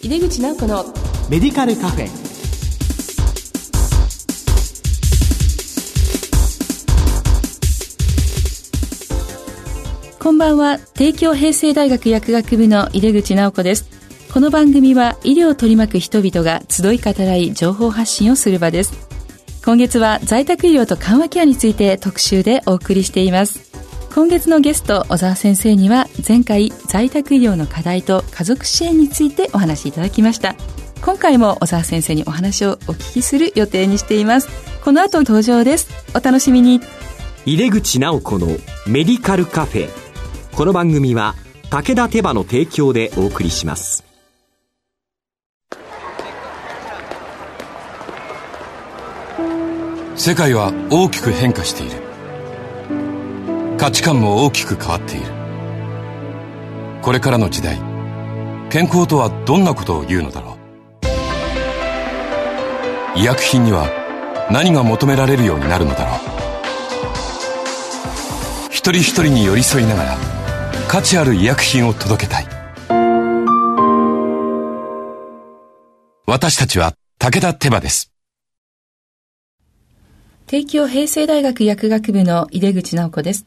井出口直子のメディカルカフェ。こんばんは。帝京平成大学薬学部の井出口直子です。この番組は医療を取り巻く人々が集い語らい情報発信をする場です。今月は在宅医療と緩和ケアについて特集でお送りしています今月のゲスト小沢先生には前回在宅医療の課題と家族支援についてお話しいただきました。今回も小沢先生にお話をお聞きする予定にしています。この後登場です。お楽しみに。入れ口直子のメディカルカフェ。この番組は武田手羽の提供でお送りします。世界は大きく変化している価値観も大きく変わっている。これからの時代健康とはどんなことを言うのだろう。医薬品には何が求められるようになるのだろう。一人一人に寄り添いながら価値ある医薬品を届けたい。私たちは武田手羽です。帝京平成大学薬学部の井出口直子です。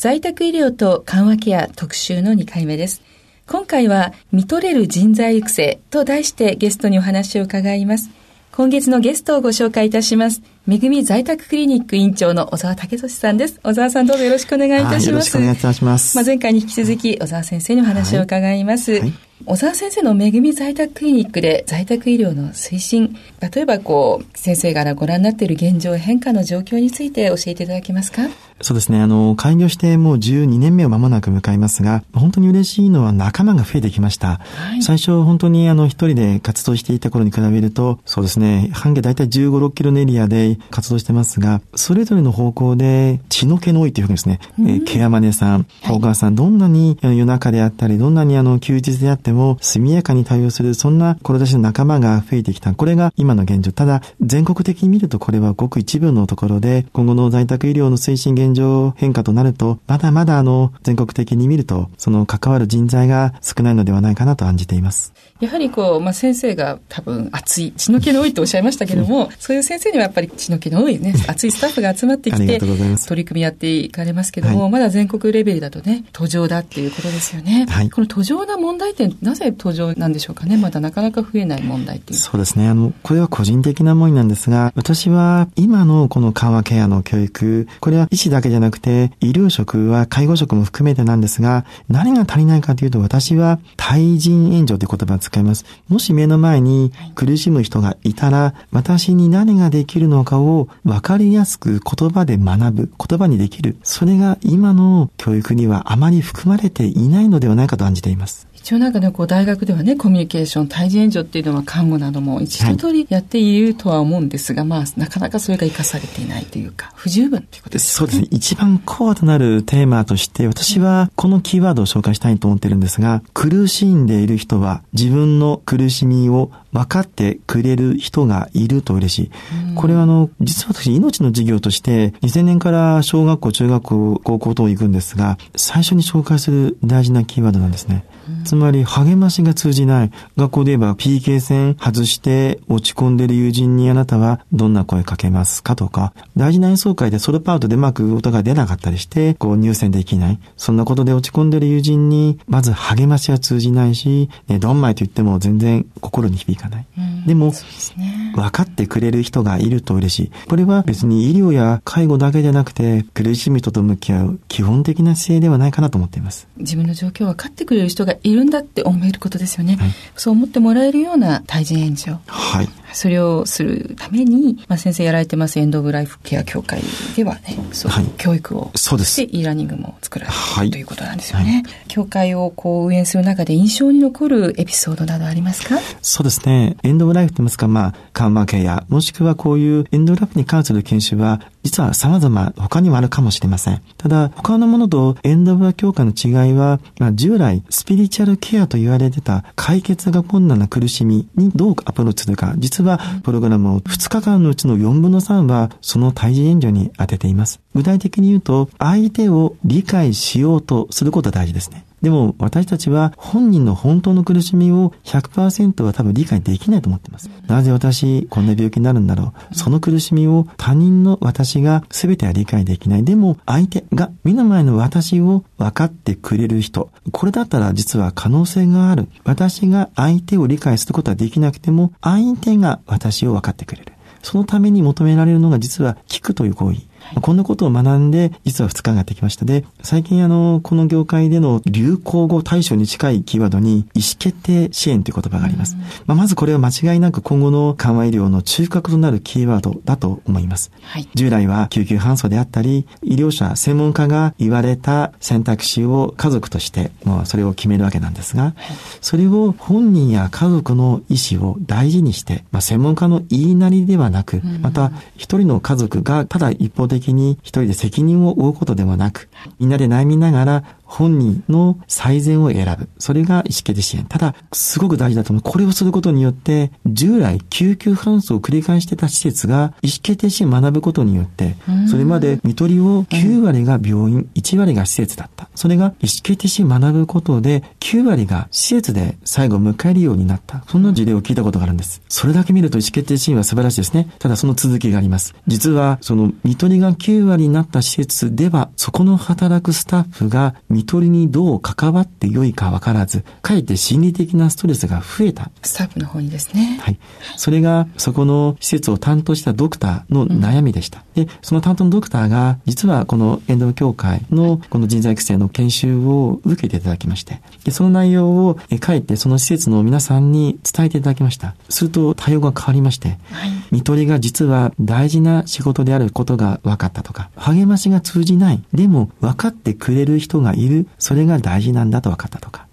在宅医療と緩和ケア特集の2回目です今回は見とれる人材育成と題してゲストにお話を伺います今月のゲストをご紹介いたします。めぐみ在宅クリニック院長の小沢武俊さんです。小沢さんどうぞよろしくお願いいたします。よろしくお願いいたします。まあ、前回に引き続き小沢先生にお話を伺います。はいはい小沢先生のめぐみ在宅クリニックで在宅医療の推進、例えばこう、先生からご覧になっている現状変化の状況について教えていただけますか？そうですね。あの、開業してもう12年目を間もなく迎えますが、本当に嬉しいのは仲間が増えてきました。はい、最初本当にあの、一人で活動していた頃に比べると、そうですね、半径大体15、6キロのエリアで活動してますが、それぞれの方向で血の気の多いというふうにですね、うん、えー、ケアマネさん、お母さん、どんなに夜中であったり、どんなにあの、休日であっても、速やかに対応する、そんな志の仲間が増えてきた。これが今の現状。ただ、全国的に見るとこれはごく一部のところで、今後の在宅医療の推進現状変化となると、まだまだあの、全国的に見ると、その関わる人材が少ないのではないかなと案じています。やはりこう、まあ、先生が多分熱い、血の気の多いとおっしゃいましたけども、うん、そういう先生にはやっぱり血の気の多いね、熱いスタッフが集まってきて、取り組みやっていかれますけども、はい、まだ全国レベルだとね、途上だっていうことですよね。はい、この途上な問題点、なぜ途上なんでしょうかね。まだなかなか増えない問題っていう。そうですね。あの、これは個人的な思いなんですが、私は今のこの緩和ケアの教育、これは医師だけじゃなくて、医療職は介護職も含めてなんですが、何が足りないかというと、私は対人援助という言葉を使います。もし目の前に苦しむ人がいたら、私に何ができるのかを分かりやすく言葉で学ぶ、言葉にできる。それが今の教育にはあまり含まれていないのではないかと感じています。一応なんかね、こう大学ではね、コミュニケーション、対人援助っていうのは看護なども一度通りやっているとは思うんですが、はい、まあ、なかなかそれが活かされていないというか、不十分ということですね。そうですね。一番コアとなるテーマとして、私はこのキーワードを紹介したいと思ってるんですが、苦しんでいる人は自分の苦しみを分かってくれる人がいると嬉しい。これはあの、実は私、命の授業として、2000年から小学校、中学校、高校等行くんですが、最初に紹介する大事なキーワードなんですね。つまり、励ましが通じない。学校で言えば PK 戦外して落ち込んでる友人にあなたはどんな声かけますかとか、大事な演奏会でソロパートでうまく音が出なかったりして、こう入選できない。そんなことで落ち込んでる友人に、まず励ましは通じないし、ね、どんまいと言っても全然心に響かない。でも、ね、分かってくれる人がいると嬉しい。これは別に医療や介護だけじゃなくて、苦しむ人と向き合う基本的な姿勢ではないかなと思っています。自分の状況を分かってくれる人がいるんだって思えることですよね。はい、そう思ってもらえるような対人援助。はい。それをするために、まあ、先生やられてますエンド・オブ・ライフケア協会ではね、そう、はい、教育をそうです。で、e ラーニングも作られてる、はい、ということなんですよね。はい、協会をこう運営する中で印象に残るエピソードなどありますか？そうですね。エンド・オブ・ライフと言いますか、まあ、緩和ケア、もしくはこういうエンド・オブ・ライフに関する研修は、実は様々他にもあるかもしれません。ただ、他のものとエンド・オブ・ラ協会の違いは、まあ、従来、スピリチュアルケアと言われてた解決が困難な苦しみにどうアプローチするか、実はプログラムを2日間のうちの4分の3はその対人援助に当てています。具体的に言うと、相手を理解しようとすることが大事ですね。でも私たちは本人の本当の苦しみを100%は多分理解できないと思っています。なぜ私こんな病気になるんだろう。その苦しみを他人の私が全ては理解できない。でも相手が目の前の私を分かってくれる人。これだったら実は可能性がある。私が相手を理解することはできなくても相手が私を分かってくれる。そのために求められるのが実は聞くという行為。こんなことを学んで、実は2日がやってきました。で、最近あの、この業界での流行語対象に近いキーワードに、意思決定支援という言葉があります。まあ、まずこれは間違いなく今後の緩和医療の中核となるキーワードだと思います。はい、従来は救急搬送であったり、医療者、専門家が言われた選択肢を家族として、もうそれを決めるわけなんですが、はい、それを本人や家族の意思を大事にして、まあ、専門家の言いなりではなく、また一人の家族がただ一方的に一人で責任を負うことではなく、みんなで悩みながら本人の最善を選ぶ。それが意思決定支援。ただ、すごく大事だと思う。これをすることによって、従来救急搬送を繰り返してた施設が意思決定支援を学ぶことによって、それまで見取りを9割が病院、1割が施設だった。それが意思決定支援を学ぶことで、9割が施設で最後を迎えるようになった。そんな事例を聞いたことがあるんです。それだけ見ると意思決定支援は素晴らしいですね。ただその続きがあります。実は、その見取りが9割になった施設では、そこの働くスタッフが見取りにどう関わってよいかわからず、かえって心理的なストレスが増えた。スタッフの方にですね。はい。それが、そこの施設を担当したドクターの悩みでした。うん、で、その担当のドクターが、実はこのエンドの協会のこの人材育成の研修を受けていただきまして、でその内容を、え、かえってその施設の皆さんに伝えていただきました。すると対応が変わりまして、はい、見取りが実は大事な仕事であることが分かったとか、励ましが通じない。でも分かってくれる人がいる。それが大事なんだと分かったとか。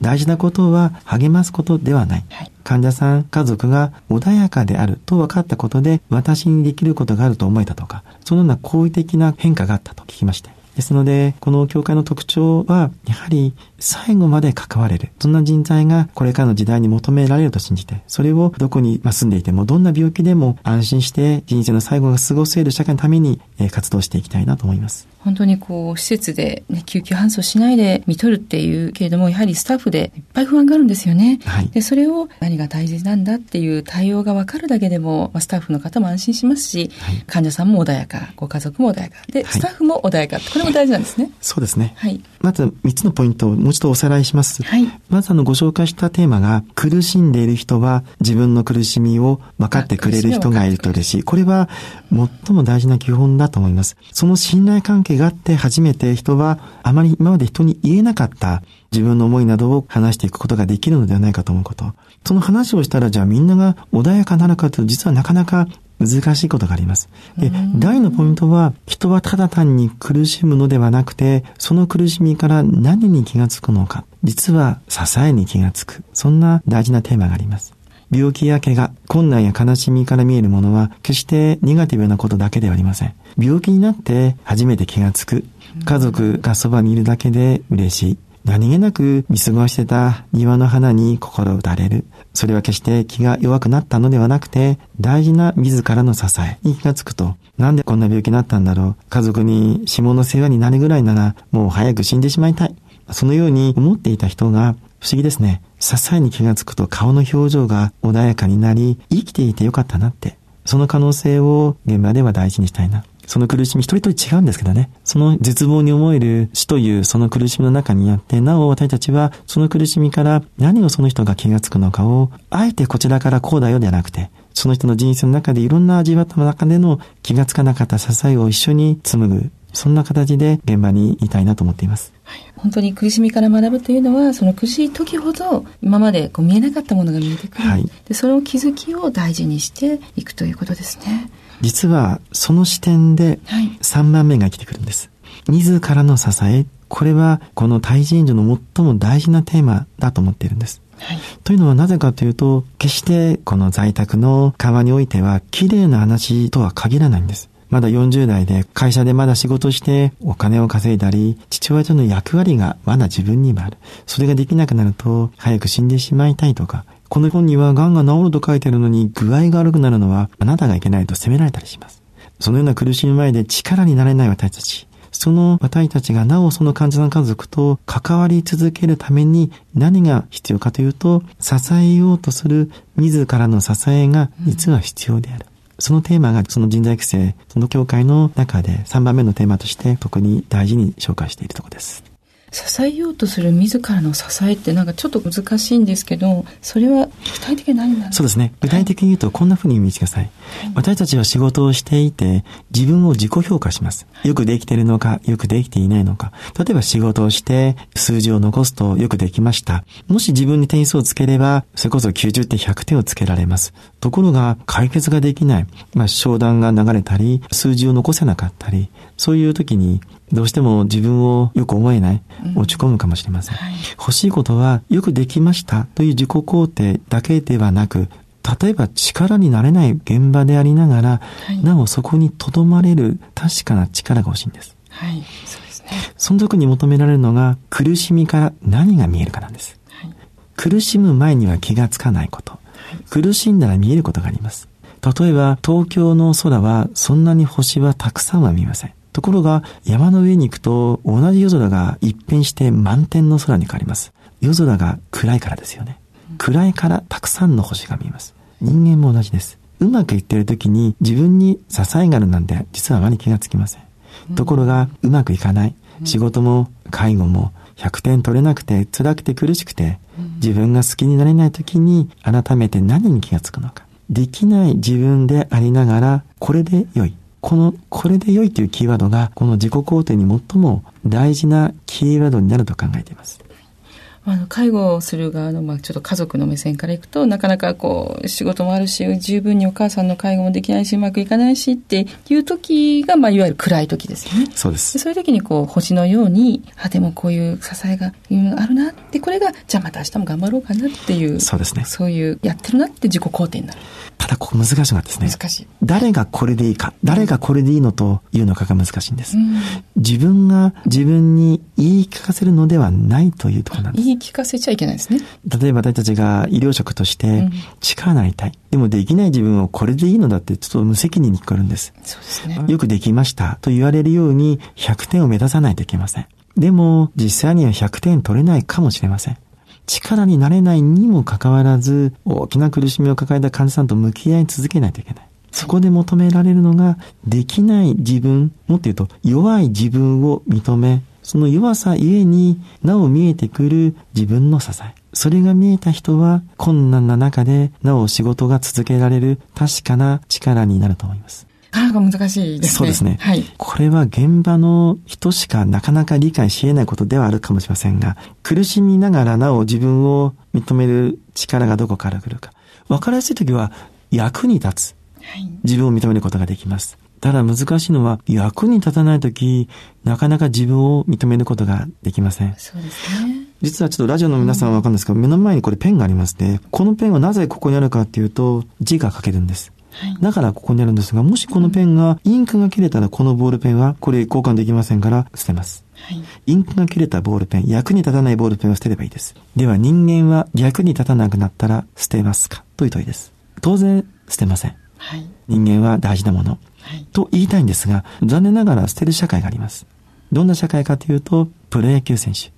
大事なことは励ますことではない。はい、患者さん、家族が穏やかであると分かったことで私にできることがあると思えたとか、そのような好意的な変化があったと聞きまして。ですので、この教会の特徴は、やはり最後まで関われる。そんな人材がこれからの時代に求められると信じて、それをどこに住んでいても、どんな病気でも安心して人生の最後が過ごせる社会のために活動していきたいなと思います。本当にこう、施設で、ね、救急搬送しないで見とるっていうけれども、やはりスタッフでいっぱい不安があるんですよね。はい、で、それを何が大事なんだっていう対応がわかるだけでも、スタッフの方も安心しますし、はい、患者さんも穏やか、ご家族も穏やか。で、スタッフも穏やか。これも大事なんですね。そうですね。はい。まず3つのポイントをもう一度おさらいします。はい。まずあの、ご紹介したテーマが、苦しんでいる人は自分の苦しみを分かってくれる人がいると嬉しい。これは最も大事な基本だと思います。その信頼関係があって初めて人はあまり今まで人に言えなかった自分の思いなどを話していくことができるのではないかと思うこと。その話をしたらじゃあみんなが穏やかなのかというと実はなかなか難しいことがあります。で、第のポイントは、人はただ単に苦しむのではなくて、その苦しみから何に気がつくのか。実は支えに気がつく。そんな大事なテーマがあります。病気や怪我、困難や悲しみから見えるものは決してネガティブなことだけではありません。病気になって初めて気がつく。家族がそばにいるだけで嬉しい。何気なく見過ごしてた庭の花に心打たれる。それは決して気が弱くなったのではなくて、大事な自らの支えに気がつくと、なんでこんな病気になったんだろう。家族に下の世話になるぐらいなら、もう早く死んでしまいたい。そのように思っていた人が、不思議ですね。支えに気がつくと顔の表情が穏やかになり、生きていてよかったなって。その可能性を現場では大事にしたいな。その苦しみ一人一人違うんですけどね。その絶望に思える死というその苦しみの中にあって、なお私たちはその苦しみから何をその人が気がつくのかを、あえてこちらからこうだよではなくて、その人の人生の中でいろんな味わった中での気がつかなかった支えを一緒に紡ぐ。そんな形で現場にいたいなと思っています。はい、本当に苦しみから学ぶというのは、その苦しい時ほど今までこう見えなかったものが見えてくる。はい、でその気づきを大事にしていくということですね。実はその視点で3番目が生きてくるんです。自らの支え、これはこの対人助の最も大事なテーマだと思っているんです。はい、というのはなぜかというと、決してこの在宅の側においては綺麗な話とは限らないんです。まだ40代で会社でまだ仕事してお金を稼いだり、父親との役割がまだ自分にもある。それができなくなると早く死んでしまいたいとか、この本には癌が治ると書いてあるのに具合が悪くなるのはあなたがいけないと責められたりします。そのような苦しみ前で力になれない私たち。その私たちがなおその患者さん家族と関わり続けるために何が必要かというと、支えようとする自らの支えが実は必要である。そのテーマがその人材育成、その教会の中で3番目のテーマとして特に大事に紹介しているところです。支えようとする自らの支えってなんかちょっと難しいんですけど、それは具体的に何なんですか？そうですね。具体的に言うとこんな風に見てください。はい、私たちは仕事をしていて自分を自己評価します。よくできているのか、よくできていないのか。例えば仕事をして数字を残すとよくできました。もし自分に点数をつければ、それこそ90点、100点をつけられます。ところが解決ができない。まあ、商談が流れたり、数字を残せなかったり、そういう時にどうしても自分をよく思えない、落ち込むかもしれません。はい、欲しいことは、よくできましたという自己肯定だけではなく、例えば力になれない現場でありながら、はい、なおそこに留まれる確かな力が欲しいんです。はい、そうですね。その時に求められるのが、苦しみから何が見えるかなんです。はい、苦しむ前には気がつかないこと。苦しんだら見えることがあります。例えば、東京の空はそんなに星はたくさんは見えません。ところが、山の上に行くと、同じ夜空が一変して満天の空に変わります。夜空が暗いからですよね。暗いからたくさんの星が見えます。人間も同じです。うまくいっている時に自分に支えがあるなんて実はあまり気がつきません。ところが、うまくいかない。仕事も介護も100点取れなくて辛くて苦しくて、自分が好きになれない時に改めて何に気がつくのか。できない自分でありながら、これで良い。この、これで良いというキーワードが、この自己肯定に最も大事なキーワードになると考えています。あの介護をする側の、まあ、ちょっと家族の目線からいくとなかなかこう仕事もあるし十分にお母さんの介護もできないしうまくいかないしっていう時が、まあ、いわゆる暗い時ですよね。そうですそういう時にこう星のようにあでもこういう支えがあるなってこれがじゃあまた明日も頑張ろうかなっていうそうですねそういうやってるなって自己肯定になる。ただここ難しいのはですね。難しい。誰がこれでいいか、誰がこれでいいのというのかが難しいんです。うん、自分が自分に言い聞かせるのではないというところなんです。言い聞かせちゃいけないですね。例えば私たちが医療職として力なりたい。うん、でもできない自分をこれでいいのだってちょっと無責任に聞こえるんです。そうですね。よくできましたと言われるように100点を目指さないといけません。でも実際には100点取れないかもしれません。力になれないにもかかわらず、大きな苦しみを抱えた患者さんと向き合い続けないといけない。そこで求められるのが、できない自分、もっと言うと、弱い自分を認め、その弱さゆえになお見えてくる自分の支え。それが見えた人は困難な中でなお仕事が続けられる確かな力になると思います。なかなか難しいですね。そうですね。はい。これは現場の人しかなかなか理解し得ないことではあるかもしれませんが、苦しみながらなお自分を認める力がどこから来るか。わかりやすいときは役に立つ。はい、自分を認めることができます。ただ難しいのは役に立たないとき、なかなか自分を認めることができません。そうですね。実はちょっとラジオの皆さんはわかるんですけど、うん、目の前にこれペンがありますね。このペンはなぜここにあるかっていうと、字が書けるんです。だからここにあるんですが、もしこのペンが、インクが切れたらこのボールペンは、これ交換できませんから捨てます。はい、インクが切れたボールペン、役に立たないボールペンを捨てればいいです。では人間は役に立たなくなったら捨てますか？という問いです。当然捨てません。はい、人間は大事なもの、はい、と言いたいんですが、残念ながら捨てる社会があります。どんな社会かというと、プロ野球選手。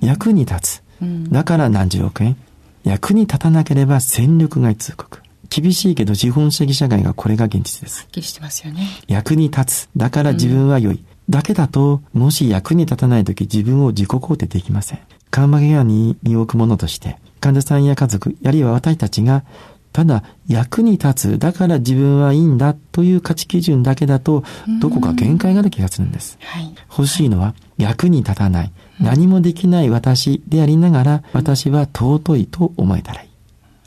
役に立つ。だから何十億円。役に立たなければ戦力外通告。厳しいけど資本主義社会がこれが現実です。はっきりしてますよね。役に立つ。だから自分は良い。うん、だけだと、もし役に立たないとき自分を自己肯定できません。緩和ケアに身を置くものとして、患者さんや家族、あるいは私たちが、ただ役に立つ、だから自分はいいんだという価値基準だけだと、どこか限界がある気がするんです。はい、欲しいのは、役に立たない、何もできない私でありながら、私は尊いと思えたらいい。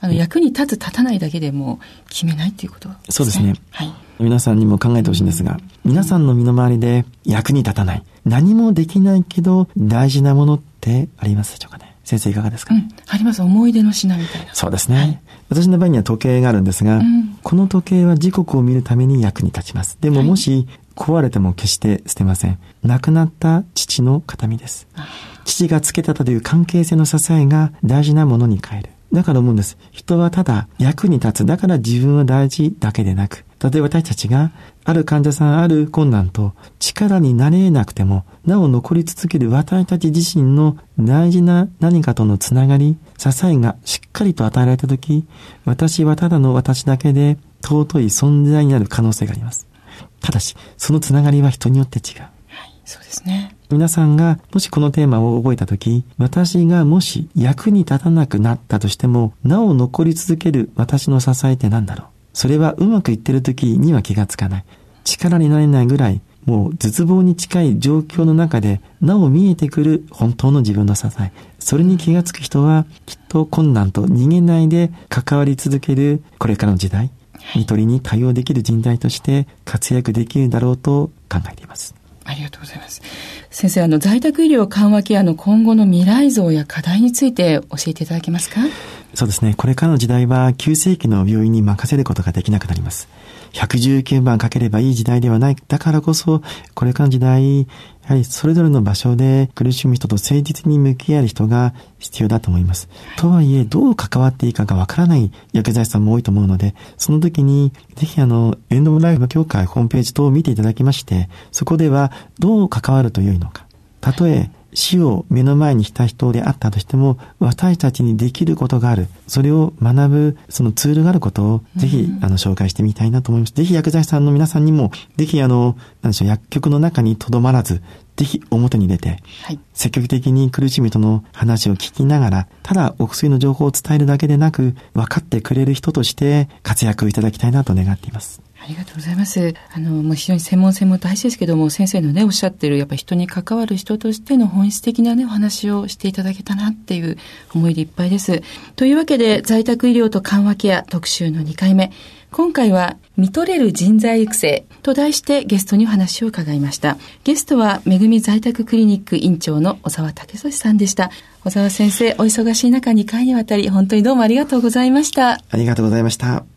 あの役に立つ立たないだけでも決めないっていうことね。そうですね。はい。皆さんにも考えてほしいんですが、皆さんの身の回りで役に立たない、何もできないけど大事なものってありますでしょうかね。先生いかがですか、うん、あります。思い出の品みたいな。そうですね。はい、私の場合には時計があるんですが、うん、この時計は時刻を見るために役に立ちます。でももし壊れても決して捨てません。亡くなった父の形見です。父がつけたという関係性の支えが大事なものに変える。だから思うんです。人はただ役に立つ。だから自分は大事だけでなく、例えば私たちがある患者さんある困難と力になれなくても、なお残り続ける私たち自身の大事な何かとのつながり、支えがしっかりと与えられたとき、私はただの私だけで尊い存在になる可能性があります。ただし、そのつながりは人によって違う。はい、そうですね。皆さんがもしこのテーマを覚えたとき、私がもし役に立たなくなったとしても、なお残り続ける私の支えって何だろう？それはうまくいってる時には気がつかない。力になれないぐらい、もう絶望に近い状況の中で、なお見えてくる本当の自分の支え。それに気がつく人は、きっと困難と逃げないで関わり続けるこれからの時代、見取りに対応できる人材として活躍できるだろうと考えています。ありがとうございます。先生、あの、在宅医療緩和ケアの今後の未来像や課題について教えていただけますか？そうですね。これからの時代は急性期の病院に任せることができなくなります。119番かければいい時代ではない。だからこそ、これからの時代、やはりそれぞれの場所で苦しむ人と誠実に向き合える人が必要だと思います。とはいえ、どう関わっていいかがわからない薬剤師さんも多いと思うので、その時に、ぜひあの、エンドオブライフ協会ホームページ等を見ていただきまして、そこではどう関わると良いのか。たとえ死を目の前にした人であったとしても、私たちにできることがある。それを学ぶ、そのツールがあることを、ぜひ、あの、紹介してみたいなと思います。ぜひ、薬剤師さんの皆さんにも、ぜひ、あの、なんでしょう、薬局の中にとどまらず、ぜひ表に出て、はい、積極的に苦しみとの話を聞きながら、ただお薬の情報を伝えるだけでなく、分かってくれる人として活躍いただきたいなと願っています。ありがとうございます。あの、もう非常に専門性も大事ですけども、先生のね、おっしゃってる、やっぱ人に関わる人としての本質的なね、お話をしていただけたなっていう思いでいっぱいです。というわけで、在宅医療と緩和ケア特集の2回目。今回は、見とれる人材育成と題してゲストにお話を伺いました。ゲストは、めぐみ在宅クリニック院長の小沢武俊さんでした。小沢先生、お忙しい中2回にわたり、本当にどうもありがとうございました。ありがとうございました。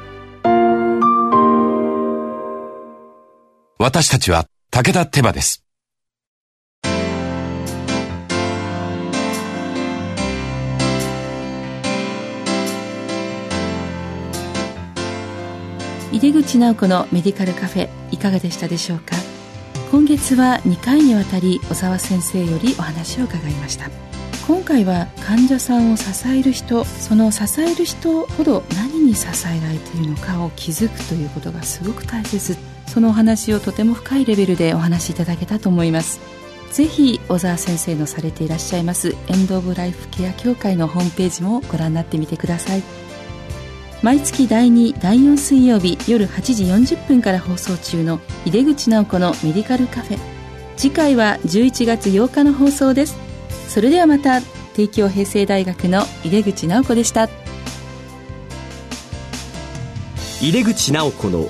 私たちは武田手羽です。井出口直子のメディカルカフェいかがでしたでしょうか？今月は2回にわたり小沢先生よりお話を伺いました。今回は患者さんを支える人その支える人ほど何に支えられているのかを気づくということがすごく大切。そのお話をとても深いレベルでお話しいただけたと思います。ぜひ小沢先生のされていらっしゃいますエンド・オブ・ライフ・ケア協会のホームページもご覧になってみてください。毎月第2第4水曜日夜8時40分から放送中の井出口直子のメディカルカフェ。次回は11月8日の放送です。それではまた帝京平成大学の井出口直子でした。井出口直子の